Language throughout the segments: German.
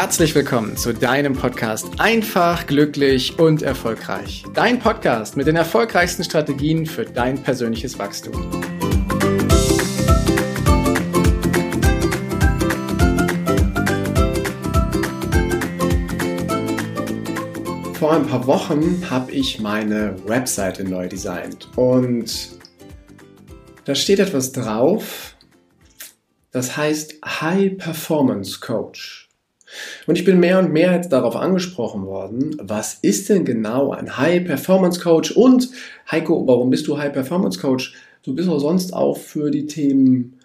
herzlich willkommen zu deinem Podcast Einfach, glücklich und erfolgreich. Dein Podcast mit den erfolgreichsten Strategien für dein persönliches Wachstum. Vor ein paar Wochen habe ich meine Webseite neu designt und da steht etwas drauf, das heißt High Performance Coach. Und ich bin mehr und mehr jetzt darauf angesprochen worden, was ist denn genau ein High Performance Coach? Und Heiko, warum bist du High Performance Coach? Du bist auch sonst auch für die Themen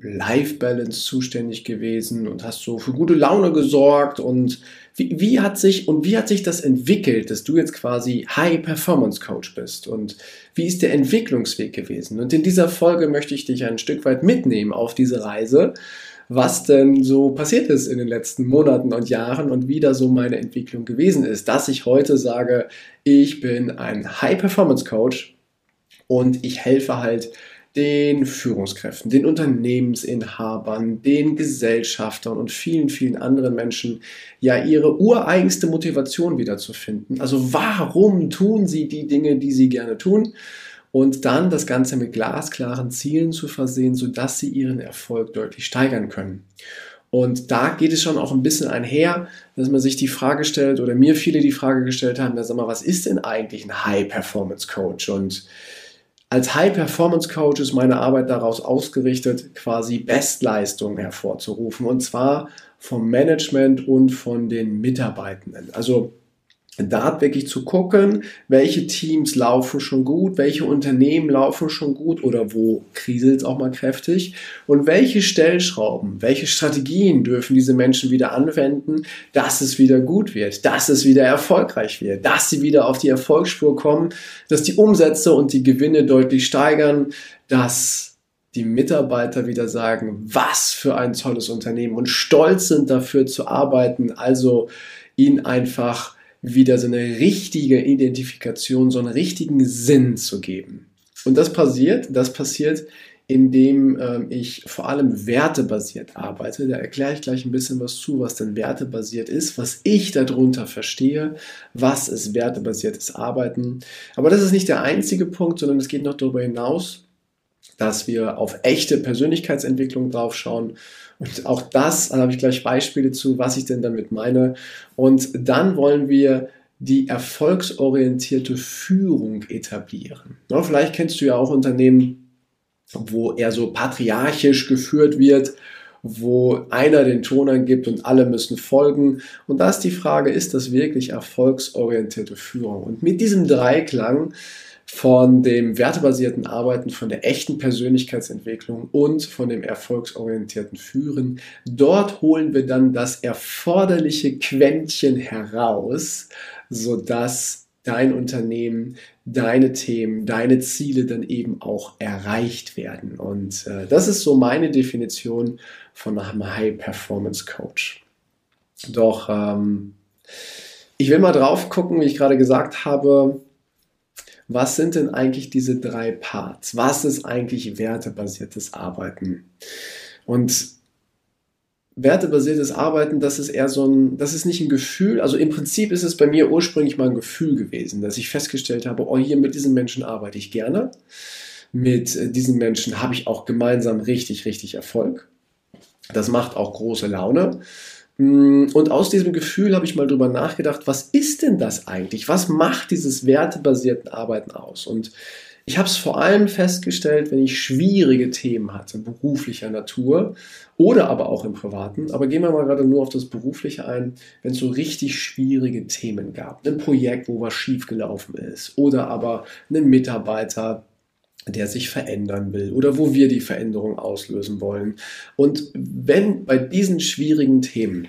Life Balance zuständig gewesen und hast so für gute Laune gesorgt und wie, wie hat sich und wie hat sich das entwickelt, dass du jetzt quasi High Performance Coach bist und wie ist der Entwicklungsweg gewesen? Und in dieser Folge möchte ich dich ein Stück weit mitnehmen auf diese Reise was denn so passiert ist in den letzten Monaten und Jahren und wie da so meine Entwicklung gewesen ist, dass ich heute sage, ich bin ein High-Performance-Coach und ich helfe halt den Führungskräften, den Unternehmensinhabern, den Gesellschaftern und vielen, vielen anderen Menschen ja ihre ureigenste Motivation wiederzufinden. Also warum tun sie die Dinge, die sie gerne tun? Und dann das Ganze mit glasklaren Zielen zu versehen, sodass sie ihren Erfolg deutlich steigern können. Und da geht es schon auch ein bisschen einher, dass man sich die Frage stellt oder mir viele die Frage gestellt haben, sag mal, was ist denn eigentlich ein High-Performance-Coach? Und als High-Performance-Coach ist meine Arbeit daraus ausgerichtet, quasi Bestleistungen hervorzurufen und zwar vom Management und von den Mitarbeitenden. Also da wirklich zu gucken, welche Teams laufen schon gut, welche Unternehmen laufen schon gut oder wo kriselt es auch mal kräftig und welche Stellschrauben, welche Strategien dürfen diese Menschen wieder anwenden, dass es wieder gut wird, dass es wieder erfolgreich wird, dass sie wieder auf die Erfolgsspur kommen, dass die Umsätze und die Gewinne deutlich steigern, dass die Mitarbeiter wieder sagen, was für ein tolles Unternehmen und stolz sind dafür zu arbeiten, also ihnen einfach wieder so eine richtige Identifikation, so einen richtigen Sinn zu geben. Und das passiert, das passiert, indem ähm, ich vor allem wertebasiert arbeite. Da erkläre ich gleich ein bisschen was zu, was denn wertebasiert ist, was ich darunter verstehe, was ist wertebasiertes Arbeiten. Aber das ist nicht der einzige Punkt, sondern es geht noch darüber hinaus, dass wir auf echte Persönlichkeitsentwicklung draufschauen und auch das, da habe ich gleich Beispiele zu, was ich denn damit meine. Und dann wollen wir die erfolgsorientierte Führung etablieren. Ja, vielleicht kennst du ja auch Unternehmen, wo eher so patriarchisch geführt wird, wo einer den Ton angibt und alle müssen folgen. Und da ist die Frage, ist das wirklich erfolgsorientierte Führung? Und mit diesem Dreiklang von dem wertebasierten Arbeiten, von der echten Persönlichkeitsentwicklung und von dem erfolgsorientierten Führen. Dort holen wir dann das erforderliche Quäntchen heraus, sodass dein Unternehmen, deine Themen, deine Ziele dann eben auch erreicht werden. Und äh, das ist so meine Definition von einem High Performance Coach. Doch ähm, ich will mal drauf gucken, wie ich gerade gesagt habe, was sind denn eigentlich diese drei Parts? Was ist eigentlich wertebasiertes Arbeiten? Und wertebasiertes Arbeiten, das ist eher so ein, das ist nicht ein Gefühl, also im Prinzip ist es bei mir ursprünglich mal ein Gefühl gewesen, dass ich festgestellt habe, oh, hier mit diesen Menschen arbeite ich gerne. Mit äh, diesen Menschen habe ich auch gemeinsam richtig, richtig Erfolg. Das macht auch große Laune. Mm, und aus diesem Gefühl habe ich mal drüber nachgedacht, was ist denn das eigentlich? Was macht dieses wertebasierten Arbeiten aus? Und ich habe es vor allem festgestellt, wenn ich schwierige Themen hatte, beruflicher Natur oder aber auch im Privaten. Aber gehen wir mal gerade nur auf das Berufliche ein, wenn es so richtig schwierige Themen gab. Ein Projekt, wo was schiefgelaufen ist oder aber einen Mitarbeiter, der sich verändern will oder wo wir die Veränderung auslösen wollen. Und wenn bei diesen schwierigen Themen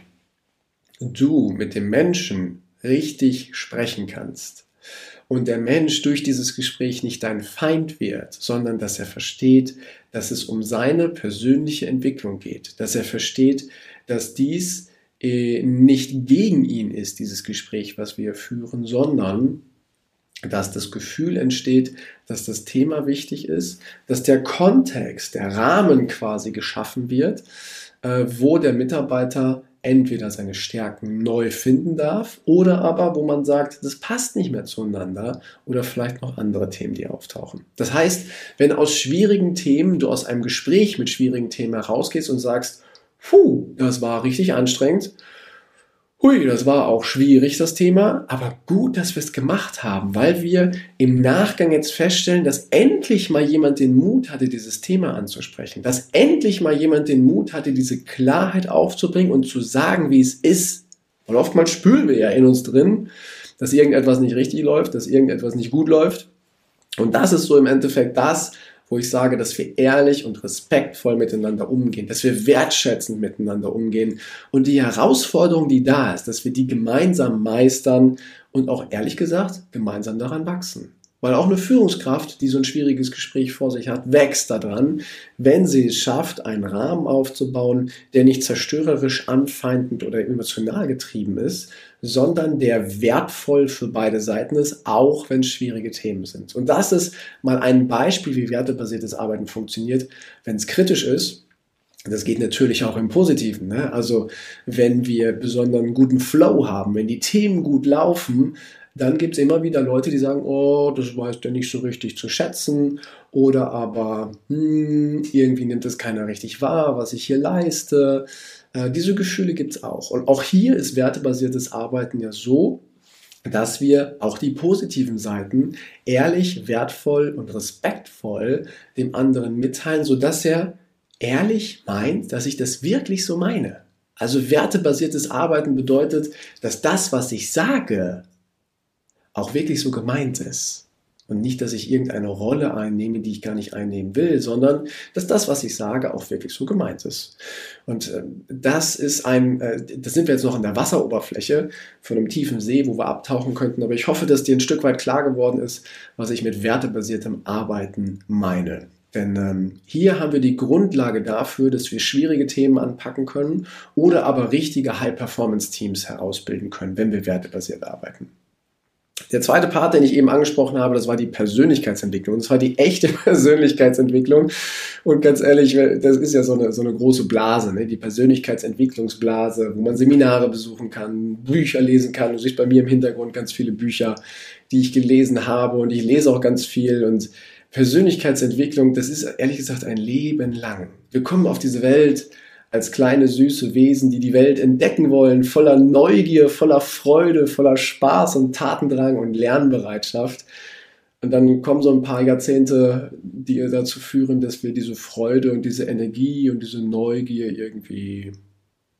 du mit dem Menschen richtig sprechen kannst und der Mensch durch dieses Gespräch nicht dein Feind wird, sondern dass er versteht, dass es um seine persönliche Entwicklung geht, dass er versteht, dass dies äh, nicht gegen ihn ist, dieses Gespräch, was wir führen, sondern dass das Gefühl entsteht, dass das Thema wichtig ist, dass der Kontext, der Rahmen quasi geschaffen wird, äh, wo der Mitarbeiter entweder seine Stärken neu finden darf oder aber, wo man sagt, das passt nicht mehr zueinander oder vielleicht noch andere Themen, die auftauchen. Das heißt, wenn aus schwierigen Themen du aus einem Gespräch mit schwierigen Themen herausgehst und sagst, puh, das war richtig anstrengend Hui, das war auch schwierig, das Thema, aber gut, dass wir es gemacht haben, weil wir im Nachgang jetzt feststellen, dass endlich mal jemand den Mut hatte, dieses Thema anzusprechen, dass endlich mal jemand den Mut hatte, diese Klarheit aufzubringen und zu sagen, wie es ist. Und oftmals spüren wir ja in uns drin, dass irgendetwas nicht richtig läuft, dass irgendetwas nicht gut läuft. Und das ist so im Endeffekt das, wo ich sage, dass wir ehrlich und respektvoll miteinander umgehen, dass wir wertschätzend miteinander umgehen und die Herausforderung, die da ist, dass wir die gemeinsam meistern und auch ehrlich gesagt gemeinsam daran wachsen. Weil auch eine Führungskraft, die so ein schwieriges Gespräch vor sich hat, wächst daran, wenn sie es schafft, einen Rahmen aufzubauen, der nicht zerstörerisch, anfeindend oder emotional getrieben ist, sondern der wertvoll für beide Seiten ist, auch wenn es schwierige Themen sind. Und das ist mal ein Beispiel, wie wertebasiertes Arbeiten funktioniert, wenn es kritisch ist. Das geht natürlich auch im Positiven. Ne? Also wenn wir besonderen guten Flow haben, wenn die Themen gut laufen, dann gibt es immer wieder Leute, die sagen, oh, das weiß der nicht so richtig zu schätzen oder aber hm, irgendwie nimmt es keiner richtig wahr, was ich hier leiste. Äh, diese Gefühle gibt es auch. Und auch hier ist wertebasiertes Arbeiten ja so, dass wir auch die positiven Seiten ehrlich, wertvoll und respektvoll dem anderen mitteilen, sodass er ehrlich meint, dass ich das wirklich so meine. Also wertebasiertes Arbeiten bedeutet, dass das, was ich sage, auch wirklich so gemeint ist. Und nicht, dass ich irgendeine Rolle einnehme, die ich gar nicht einnehmen will, sondern dass das, was ich sage, auch wirklich so gemeint ist. Und äh, das ist ein, äh, das sind wir jetzt noch an der Wasseroberfläche von einem tiefen See, wo wir abtauchen könnten. Aber ich hoffe, dass dir ein Stück weit klar geworden ist, was ich mit wertebasiertem Arbeiten meine. Denn ähm, hier haben wir die Grundlage dafür, dass wir schwierige Themen anpacken können oder aber richtige High-Performance-Teams herausbilden können, wenn wir wertebasiert arbeiten. Der zweite Part, den ich eben angesprochen habe, das war die Persönlichkeitsentwicklung. Und zwar die echte Persönlichkeitsentwicklung. Und ganz ehrlich, das ist ja so eine, so eine große Blase, ne? die Persönlichkeitsentwicklungsblase, wo man Seminare besuchen kann, Bücher lesen kann. Du siehst bei mir im Hintergrund ganz viele Bücher, die ich gelesen habe. Und ich lese auch ganz viel. Und Persönlichkeitsentwicklung, das ist ehrlich gesagt ein Leben lang. Wir kommen auf diese Welt als kleine süße Wesen, die die Welt entdecken wollen, voller Neugier, voller Freude, voller Spaß und Tatendrang und Lernbereitschaft. Und dann kommen so ein paar Jahrzehnte, die dazu führen, dass wir diese Freude und diese Energie und diese Neugier irgendwie,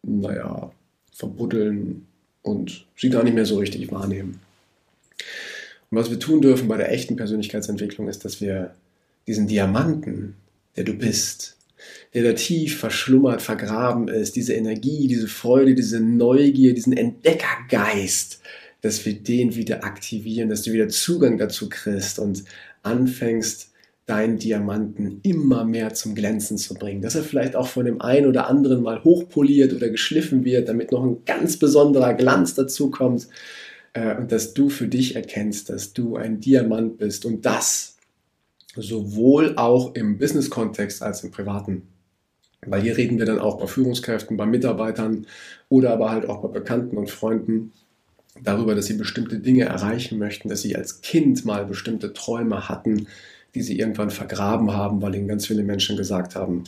naja, verbuddeln und sie gar nicht mehr so richtig wahrnehmen. Und was wir tun dürfen bei der echten Persönlichkeitsentwicklung ist, dass wir diesen Diamanten, der du bist, der da tief verschlummert, vergraben ist, diese Energie, diese Freude, diese Neugier, diesen Entdeckergeist, dass wir den wieder aktivieren, dass du wieder Zugang dazu kriegst und anfängst, deinen Diamanten immer mehr zum Glänzen zu bringen. Dass er vielleicht auch von dem einen oder anderen mal hochpoliert oder geschliffen wird, damit noch ein ganz besonderer Glanz dazu kommt äh, und dass du für dich erkennst, dass du ein Diamant bist und das sowohl auch im Business-Kontext als im privaten. Weil hier reden wir dann auch bei Führungskräften, bei Mitarbeitern oder aber halt auch bei Bekannten und Freunden darüber, dass sie bestimmte Dinge erreichen möchten, dass sie als Kind mal bestimmte Träume hatten, die sie irgendwann vergraben haben, weil ihnen ganz viele Menschen gesagt haben,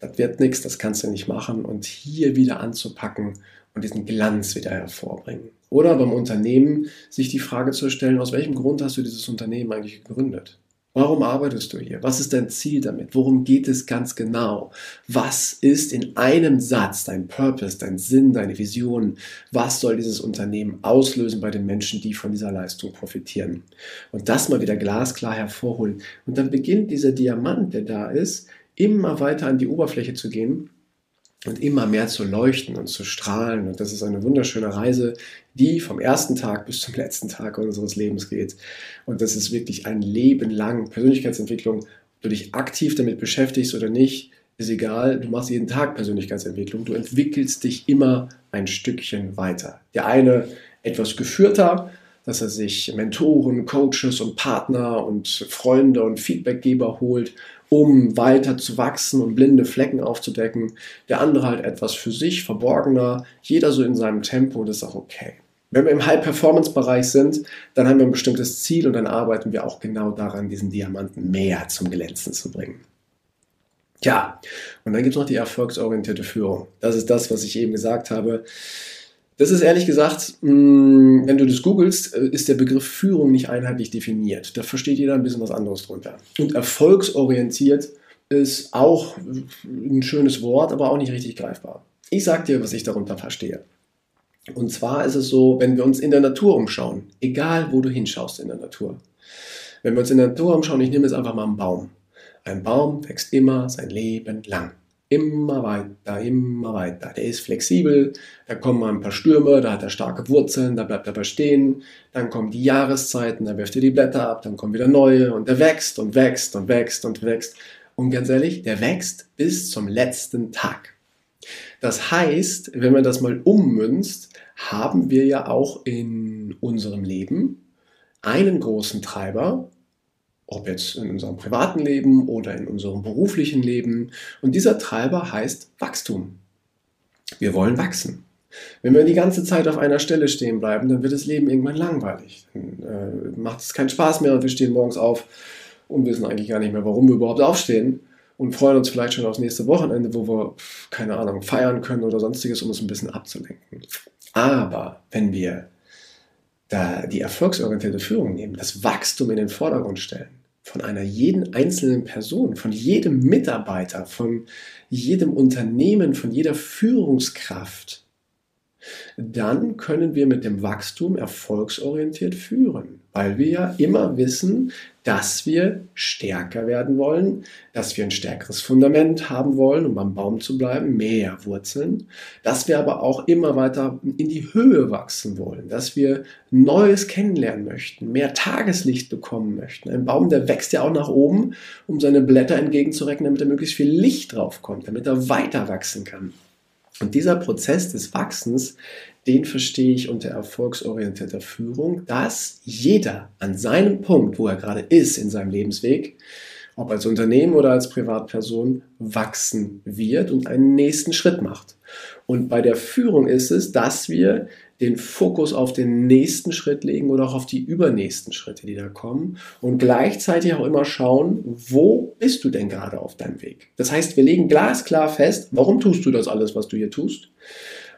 das wird nichts, das kannst du nicht machen und hier wieder anzupacken und diesen Glanz wieder hervorbringen. Oder beim Unternehmen sich die Frage zu stellen, aus welchem Grund hast du dieses Unternehmen eigentlich gegründet? Warum arbeitest du hier? Was ist dein Ziel damit? Worum geht es ganz genau? Was ist in einem Satz dein Purpose, dein Sinn, deine Vision? Was soll dieses Unternehmen auslösen bei den Menschen, die von dieser Leistung profitieren? Und das mal wieder glasklar hervorholen. Und dann beginnt dieser Diamant, der da ist, immer weiter an die Oberfläche zu gehen und immer mehr zu leuchten und zu strahlen. Und das ist eine wunderschöne Reise, die vom ersten Tag bis zum letzten Tag unseres Lebens geht. Und das ist wirklich ein Leben lang Persönlichkeitsentwicklung. Ob du dich aktiv damit beschäftigst oder nicht, ist egal. Du machst jeden Tag Persönlichkeitsentwicklung. Du entwickelst dich immer ein Stückchen weiter. Der eine etwas geführter, dass er sich Mentoren, Coaches und Partner und Freunde und Feedbackgeber holt, um weiter zu wachsen und blinde Flecken aufzudecken. Der andere halt etwas für sich, verborgener, jeder so in seinem Tempo, das ist auch okay. Wenn wir im High-Performance-Bereich sind, dann haben wir ein bestimmtes Ziel und dann arbeiten wir auch genau daran, diesen Diamanten mehr zum Glänzen zu bringen. Ja, und dann gibt es noch die erfolgsorientierte Führung. Das ist das, was ich eben gesagt habe. Das ist ehrlich gesagt, mm, wenn du das googelst, äh, ist der Begriff Führung nicht einheitlich definiert. Da versteht jeder ein bisschen was anderes drunter. Und erfolgsorientiert ist auch ein schönes Wort, aber auch nicht richtig greifbar. Ich sage dir, was ich darunter verstehe. Und zwar ist es so, wenn wir uns in der Natur umschauen, egal wo du hinschaust in der Natur. Wenn wir uns in der Natur umschauen, ich nehme jetzt einfach mal einen Baum. Ein Baum wächst immer sein Leben lang. Immer weiter, immer weiter. Der ist flexibel, da kommen mal ein paar Stürme, da hat er starke Wurzeln, da bleibt er aber stehen. Dann kommen die Jahreszeiten, da wirft er die Blätter ab, dann kommen wieder neue und der wächst und wächst und wächst und wächst. Und ganz ehrlich, der wächst bis zum letzten Tag. Das heißt, wenn man das mal ummünzt, haben wir ja auch in unserem Leben einen großen Treiber, ob jetzt in unserem privaten Leben oder in unserem beruflichen Leben. Und dieser Treiber heißt Wachstum. Wir wollen wachsen. Wenn wir die ganze Zeit auf einer Stelle stehen bleiben, dann wird das Leben irgendwann langweilig. Dann äh, macht es keinen Spaß mehr und wir stehen morgens auf und wissen eigentlich gar nicht mehr, warum wir überhaupt aufstehen und freuen uns vielleicht schon aufs nächste Wochenende, wo wir, keine Ahnung, feiern können oder sonstiges, um uns ein bisschen abzulenken. Aber wenn wir da die erfolgsorientierte Führung nehmen, das Wachstum in den Vordergrund stellen, von einer jeden einzelnen Person, von jedem Mitarbeiter, von jedem Unternehmen, von jeder Führungskraft, dann können wir mit dem Wachstum erfolgsorientiert führen, weil wir ja immer wissen, dass wir stärker werden wollen, dass wir ein stärkeres Fundament haben wollen, um am Baum zu bleiben, mehr Wurzeln, dass wir aber auch immer weiter in die Höhe wachsen wollen, dass wir Neues kennenlernen möchten, mehr Tageslicht bekommen möchten. Ein Baum, der wächst ja auch nach oben, um seine Blätter entgegenzurecken, damit da möglichst viel Licht drauf kommt, damit er weiter wachsen kann. Und dieser Prozess des Wachsens, den verstehe ich unter erfolgsorientierter Führung, dass jeder an seinem Punkt, wo er gerade ist in seinem Lebensweg, ob als Unternehmen oder als Privatperson, wachsen wird und einen nächsten Schritt macht. Und bei der Führung ist es, dass wir den Fokus auf den nächsten Schritt legen oder auch auf die übernächsten Schritte, die da kommen und gleichzeitig auch immer schauen, wo bist du denn gerade auf deinem Weg? Das heißt, wir legen glasklar fest, warum tust du das alles, was du hier tust?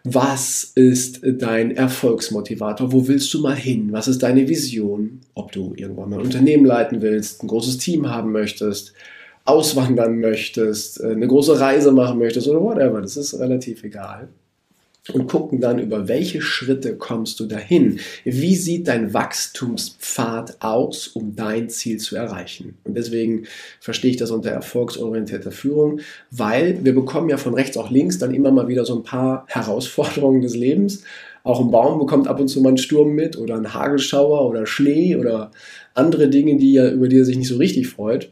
Was ist dein Erfolgsmotivator? Wo willst du mal hin? Was ist deine Vision? Ob du irgendwann mal ein Unternehmen leiten willst, ein großes Team haben möchtest, auswandern möchtest, eine große Reise machen möchtest oder whatever. Das ist relativ egal und gucken dann, über welche Schritte kommst du dahin. Wie sieht dein Wachstumspfad aus, um dein Ziel zu erreichen? Und deswegen verstehe ich das unter erfolgsorientierter Führung, weil wir bekommen ja von rechts auch links dann immer mal wieder so ein paar Herausforderungen des Lebens. Auch ein Baum bekommt ab und zu mal einen Sturm mit oder einen Hagelschauer oder Schnee oder andere Dinge, die er, über die er sich nicht so richtig freut.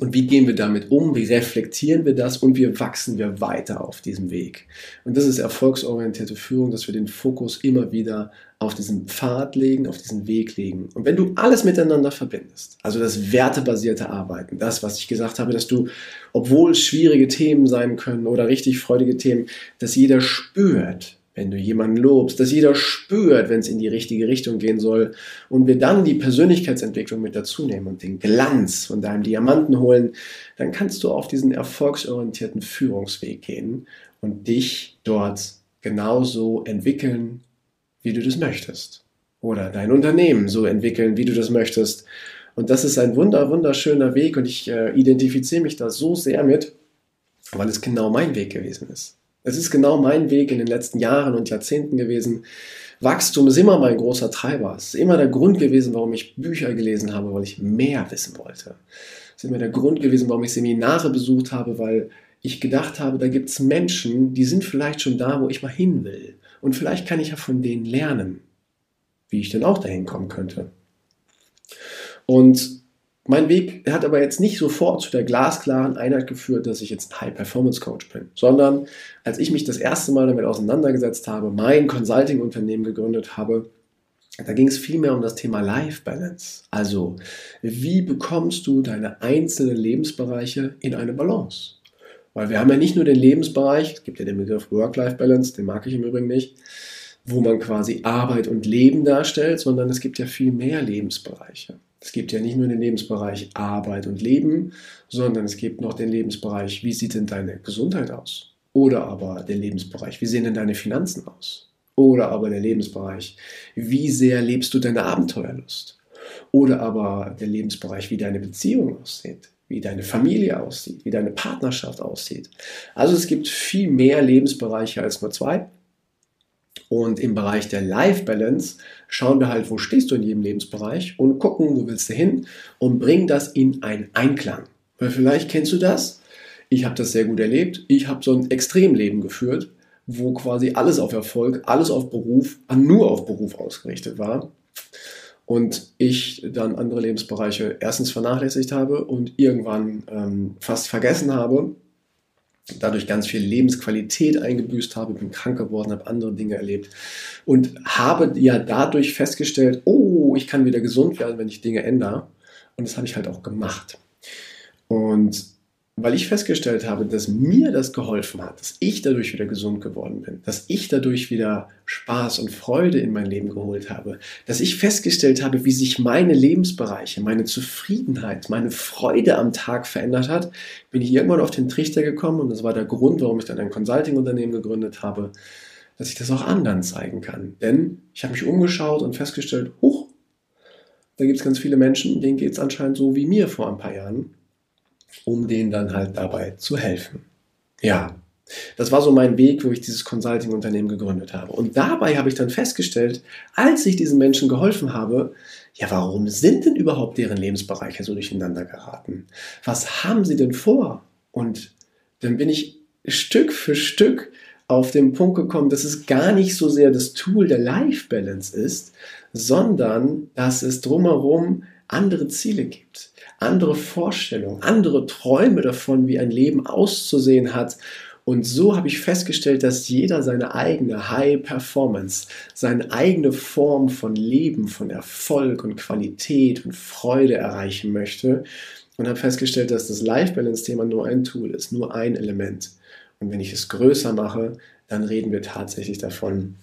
Und wie gehen wir damit um? Wie reflektieren wir das? Und wie wachsen wir weiter auf diesem Weg? Und das ist erfolgsorientierte Führung, dass wir den Fokus immer wieder auf diesen Pfad legen, auf diesen Weg legen. Und wenn du alles miteinander verbindest, also das wertebasierte Arbeiten, das, was ich gesagt habe, dass du, obwohl schwierige Themen sein können oder richtig freudige Themen, dass jeder spürt, wenn du jemanden lobst, dass jeder spürt, wenn es in die richtige Richtung gehen soll und wir dann die Persönlichkeitsentwicklung mit dazu nehmen und den Glanz von deinem Diamanten holen, dann kannst du auf diesen erfolgsorientierten Führungsweg gehen und dich dort genauso entwickeln, wie du das möchtest. Oder dein Unternehmen so entwickeln, wie du das möchtest. Und das ist ein wunder, wunderschöner Weg und ich äh, identifiziere mich da so sehr mit, weil es genau mein Weg gewesen ist. Es ist genau mein Weg in den letzten Jahren und Jahrzehnten gewesen. Wachstum ist immer mein großer Treiber. Es ist immer der Grund gewesen, warum ich Bücher gelesen habe, weil ich mehr wissen wollte. Es ist immer der Grund gewesen, warum ich Seminare besucht habe, weil ich gedacht habe, da gibt es Menschen, die sind vielleicht schon da, wo ich mal hin will. Und vielleicht kann ich ja von denen lernen, wie ich denn auch dahin kommen könnte. Und mein Weg hat aber jetzt nicht sofort zu der glasklaren Einheit geführt, dass ich jetzt High-Performance-Coach bin, sondern als ich mich das erste Mal damit auseinandergesetzt habe, mein Consulting-Unternehmen gegründet habe, Da ging es vielmehr um das Thema Life Balance. Also, wie bekommst du deine einzelnen Lebensbereiche in eine Balance? Weil wir haben ja nicht nur den Lebensbereich, es gibt ja den Begriff Work-Life-Balance, den mag ich im Übrigen nicht, wo man quasi Arbeit und Leben darstellt, sondern es gibt ja viel mehr Lebensbereiche. Es gibt ja nicht nur den Lebensbereich Arbeit und Leben, sondern es gibt noch den Lebensbereich, wie sieht denn deine Gesundheit aus? Oder aber den Lebensbereich, wie sehen denn deine Finanzen aus? Oder aber der Lebensbereich, wie sehr lebst du deine Abenteuerlust? Oder aber der Lebensbereich, wie deine Beziehung aussieht, wie deine Familie aussieht, wie deine Partnerschaft aussieht. Also es gibt viel mehr Lebensbereiche als nur zwei. Und im Bereich der Life Balance schauen wir halt, wo stehst du in jedem Lebensbereich und gucken, wo willst du hin und bringen das in einen Einklang. Weil vielleicht kennst du das. Ich habe das sehr gut erlebt. Ich habe so ein Extremleben geführt wo quasi alles auf Erfolg, alles auf Beruf, nur auf Beruf ausgerichtet war. Und ich dann andere Lebensbereiche erstens vernachlässigt habe und irgendwann ähm, fast vergessen habe, dadurch ganz viel Lebensqualität eingebüßt habe, bin krank geworden, habe andere Dinge erlebt und habe ja dadurch festgestellt, oh, ich kann wieder gesund werden, wenn ich Dinge ändere. Und das habe ich halt auch gemacht. Und weil ich festgestellt habe, dass mir das geholfen hat, dass ich dadurch wieder gesund geworden bin, dass ich dadurch wieder Spaß und Freude in mein Leben geholt habe, dass ich festgestellt habe, wie sich meine Lebensbereiche, meine Zufriedenheit, meine Freude am Tag verändert hat, bin ich irgendwann auf den Trichter gekommen und das war der Grund, warum ich dann ein Consulting-Unternehmen gegründet habe, dass ich das auch anderen zeigen kann. Denn ich habe mich umgeschaut und festgestellt, huch, da gibt es ganz viele Menschen, denen geht es anscheinend so wie mir vor ein paar Jahren um denen dann halt dabei zu helfen. Ja, das war so mein Weg, wo ich dieses Consulting-Unternehmen gegründet habe. Und dabei habe ich dann festgestellt, als ich diesen Menschen geholfen habe, ja, warum sind denn überhaupt deren Lebensbereiche so durcheinander geraten? Was haben sie denn vor? Und dann bin ich Stück für Stück auf den Punkt gekommen, dass es gar nicht so sehr das Tool der Life Balance ist, sondern dass es drumherum andere Ziele gibt andere Vorstellungen, andere Träume davon, wie ein Leben auszusehen hat. Und so habe ich festgestellt, dass jeder seine eigene High Performance, seine eigene Form von Leben, von Erfolg und Qualität und Freude erreichen möchte. Und habe festgestellt, dass das Life Balance Thema nur ein Tool ist, nur ein Element. Und wenn ich es größer mache, dann reden wir tatsächlich davon,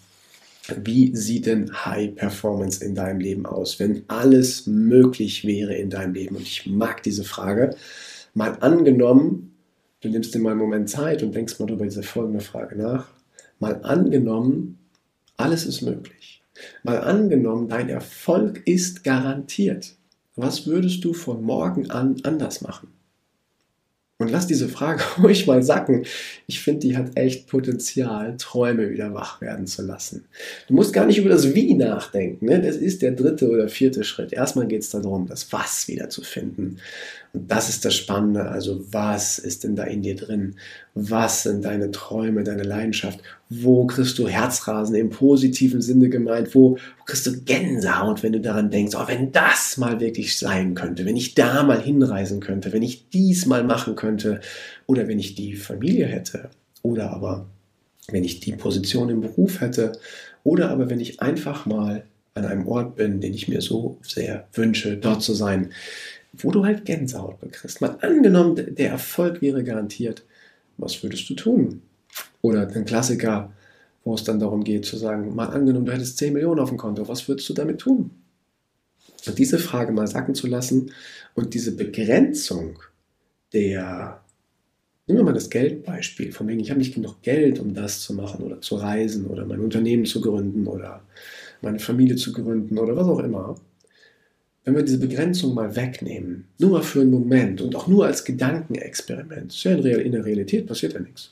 wie sieht denn High Performance in deinem Leben aus, wenn alles möglich wäre in deinem Leben? Und ich mag diese Frage. Mal angenommen, du nimmst dir mal einen Moment Zeit und denkst mal über diese folgende Frage nach. Mal angenommen, alles ist möglich. Mal angenommen, dein Erfolg ist garantiert. Was würdest du von morgen an anders machen? Und lass diese Frage ruhig mal sacken. Ich finde, die hat echt Potenzial, Träume wieder wach werden zu lassen. Du musst gar nicht über das Wie nachdenken. Ne? Das ist der dritte oder vierte Schritt. Erstmal geht es darum, das Was wieder zu finden. Und das ist das Spannende. Also was ist denn da in dir drin? Was sind deine Träume, deine Leidenschaft? Wo kriegst du Herzrasen im positiven Sinne gemeint? Wo, kriegst du Gänsehaut, wenn du daran denkst, oh, wenn das mal wirklich sein könnte, wenn ich da mal hinreisen könnte, wenn ich dies mal machen könnte oder wenn ich die Familie hätte oder aber wenn ich die Position im Beruf hätte oder aber wenn ich einfach mal an einem Ort bin, den ich mir so sehr wünsche, dort zu sein wo du halt Gänsehaut bekriegst. Mal angenommen, der Erfolg wäre garantiert, was würdest du tun? Oder ein Klassiker, wo es dann darum geht zu sagen, mal angenommen, du hättest 10 Millionen auf dem Konto, was würdest du damit tun? Und diese Frage mal sacken zu lassen und diese Begrenzung der, nehmen wir mal das Geldbeispiel, von wegen, ich habe nicht genug Geld, um das zu machen oder zu reisen oder mein Unternehmen zu gründen oder meine Familie zu gründen oder was auch immer wenn wir diese Begrenzung mal wegnehmen, nur mal für einen Moment und auch nur als Gedankenexperiment, ist ja in der Realität passiert ja nichts,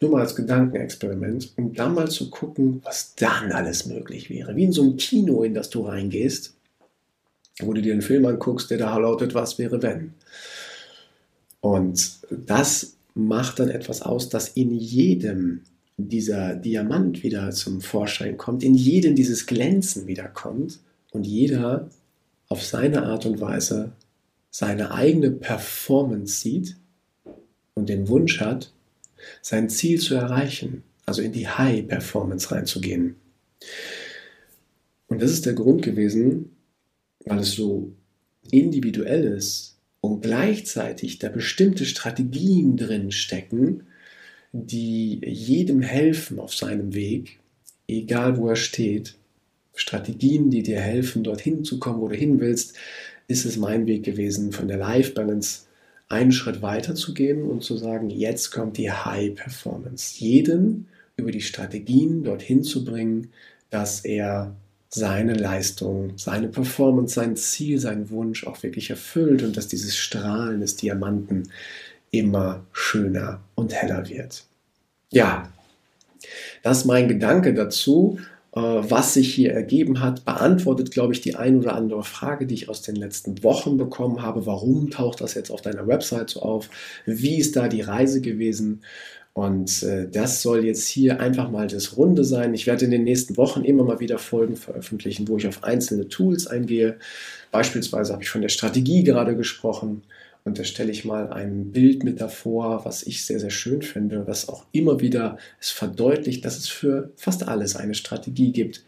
nur mal als Gedankenexperiment, um dann mal zu gucken, was dann alles möglich wäre. Wie in so einem Kino, in das du reingehst, wo du dir einen Film anguckst, der da lautet, was wäre wenn. Und das macht dann etwas aus, dass in jedem dieser Diamant wieder zum Vorschein kommt, in jedem dieses Glänzen wiederkommt und jeder auf seine Art und Weise seine eigene Performance sieht und den Wunsch hat, sein Ziel zu erreichen, also in die High Performance reinzugehen. Und das ist der Grund gewesen, weil es so individuell ist und gleichzeitig da bestimmte Strategien drin stecken, die jedem helfen auf seinem Weg, egal wo er steht. Strategien, die dir helfen, dorthin zu kommen, wo du hin willst, ist es mein Weg gewesen, von der Life Balance einen Schritt weiter zu gehen und zu sagen, jetzt kommt die High Performance. Jeden über die Strategien dorthin zu bringen, dass er seine Leistung, seine Performance, sein Ziel, seinen Wunsch auch wirklich erfüllt und dass dieses Strahlen des Diamanten immer schöner und heller wird. Ja, das ist mein Gedanke dazu. Äh, was sich hier ergeben hat, beantwortet, glaube ich, die ein oder andere Frage, die ich aus den letzten Wochen bekommen habe. Warum taucht das jetzt auf deiner Website so auf? Wie ist da die Reise gewesen? Und äh, das soll jetzt hier einfach mal das Runde sein. Ich werde in den nächsten Wochen immer mal wieder Folgen veröffentlichen, wo ich auf einzelne Tools eingehe. Beispielsweise habe ich von der Strategie gerade gesprochen. Und da stelle ich mal ein Bild mit davor, was ich sehr, sehr schön finde, was auch immer wieder es verdeutlicht, dass es für fast alles eine Strategie gibt,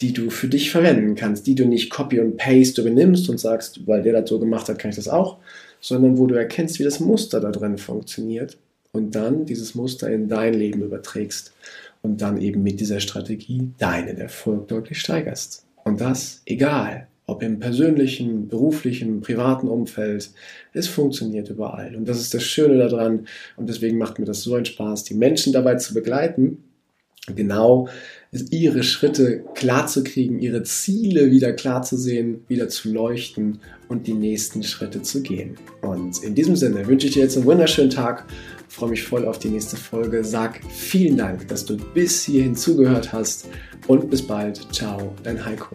die du für dich verwenden kannst, die du nicht Copy und Paste übernimmst und sagst, weil der das so gemacht hat, kann ich das auch, sondern wo du erkennst, wie das Muster da drin funktioniert und dann dieses Muster in dein Leben überträgst und dann eben mit dieser Strategie deinen Erfolg deutlich steigerst. Und das egal, ob im persönlichen, beruflichen, privaten Umfeld. Es funktioniert überall. Und das ist das Schöne daran. Und deswegen macht mir das so einen Spaß, die Menschen dabei zu begleiten, genau ihre Schritte klar zu kriegen, ihre Ziele wieder klar zu sehen, wieder zu leuchten und die nächsten Schritte zu gehen. Und in diesem Sinne wünsche ich dir jetzt einen wunderschönen Tag, freue mich voll auf die nächste Folge, sag vielen Dank, dass du bis hierhin zugehört hast und bis bald. Ciao, dein Heiko.